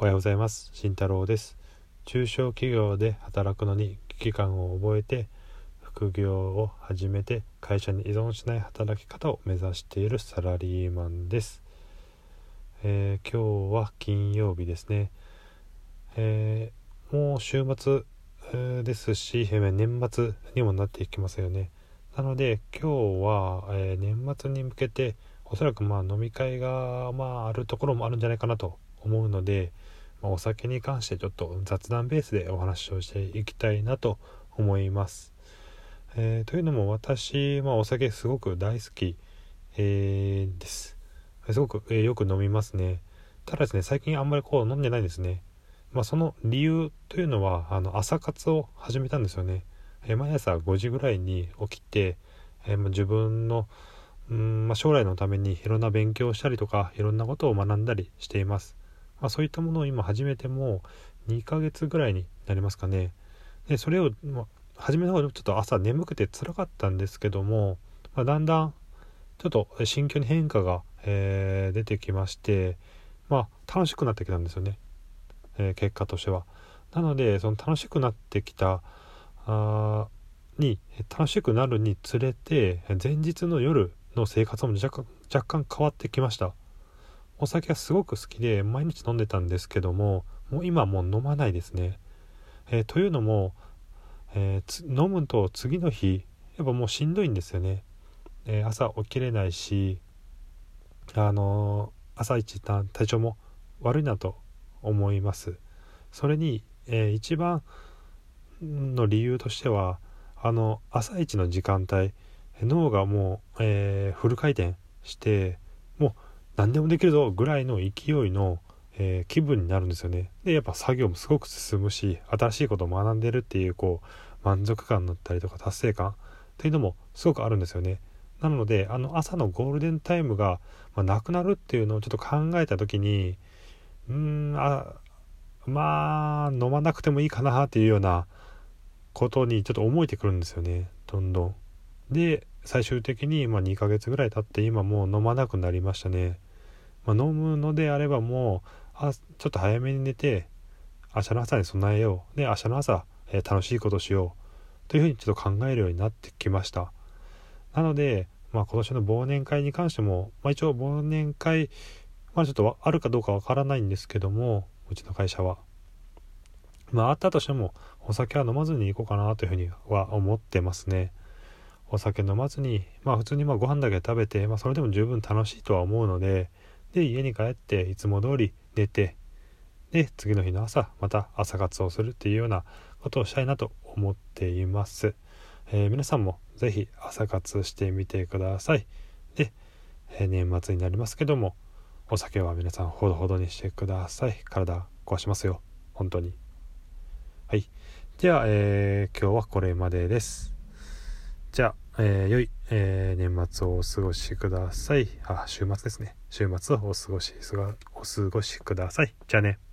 おはようございます。慎太郎です。中小企業で働くのに危機感を覚えて副業を始めて会社に依存しない働き方を目指しているサラリーマンです、えー、今日は金曜日ですね、えー、もう週末、ですし年末にもなっていきますよね。なので今日は、え年末に向けておそらくまあ飲み会がまああるところもあるんじゃないかなと思うので、まあ、お酒に関してちょっと雑談ベースでお話をしていきたいなと思います。えー、というのも私、まあ、お酒すごく大好き、えー、です。すごく、えー、よく飲みますね。ただですね、最近あんまりこう飲んでないんですね。まあ、その理由というのは、あの朝活を始めたんですよね。え毎朝5時ぐらいに起きて、えま自分のうん、まあ、将来のためにいろんな勉強をしたりとかいろんなことを学んだりしています。まあ、そういったものを今始めても2ヶ月ぐらいになりますかね。でそれを、まあ、初めの方ちょっと朝眠くて辛かったんですけども、まあ、だんだんちょっと心境に変化が、えー、出てきましてまあ楽しくなってきたんですよね、えー、結果としては。なのでその楽しくなってきたあに楽しくなるにつれて前日の夜の生活も若干若干変わってきましたお酒はすごく好きで毎日飲んでたんですけどももう今もう飲まないですね、えー、というのも、えー、飲むと次の日やっぱもうしんどいんですよね、えー、朝起きれないしあの朝一体調も悪いなと思います。それに、え一番の理由としてはあの朝一の時間帯脳がもう、えー、フル回転してもう何でもできるぞぐらいの勢いの、えー、気分になるんですよね。でやっぱ作業もすごく進むし新しいことを学んでるっていうこう満足感だったりとか達成感っていうのもすごくあるんですよね。なのであの朝のゴールデンタイムが、まあ、なくなるっていうのをちょっと考えた時にうーんあまあ飲まなくてもいいかなっていうようなことにちょっと思えてくるんですよねどんどん。で最終的にま2ヶ月ぐらい経って今もう飲まなくなりましたね、まあ、飲むのであればもうあちょっと早めに寝て明日の朝に備えよう。で明日の朝、えー、楽しいことしようというふうにちょっと考えるようになってきました。なので、まあ、今年の忘年会に関しても、まあ、一応忘年会まあちょっとあるかどうかわからないんですけどもうちの会社は。まああったとしてもお酒は飲まずに行こうかなというふうには思ってますね。お酒飲まずにまあ普通にまあご飯だけ食べて、まあ、それでも十分楽しいとは思うのでで家に帰っていつも通り寝てで次の日の朝また朝活をするっていうようなことをしたいなと思っています、えー、皆さんも是非朝活してみてください。で、えー、年末になりますけどもお酒は皆さんほどほどにしてください。体壊しますよ。本当に。はい。では、えー、今日はこれまでです。じゃあ、えー、良い、えー、年末をお過ごしください。あ、週末ですね。週末をお過ごし、お過ごしください。じゃあね。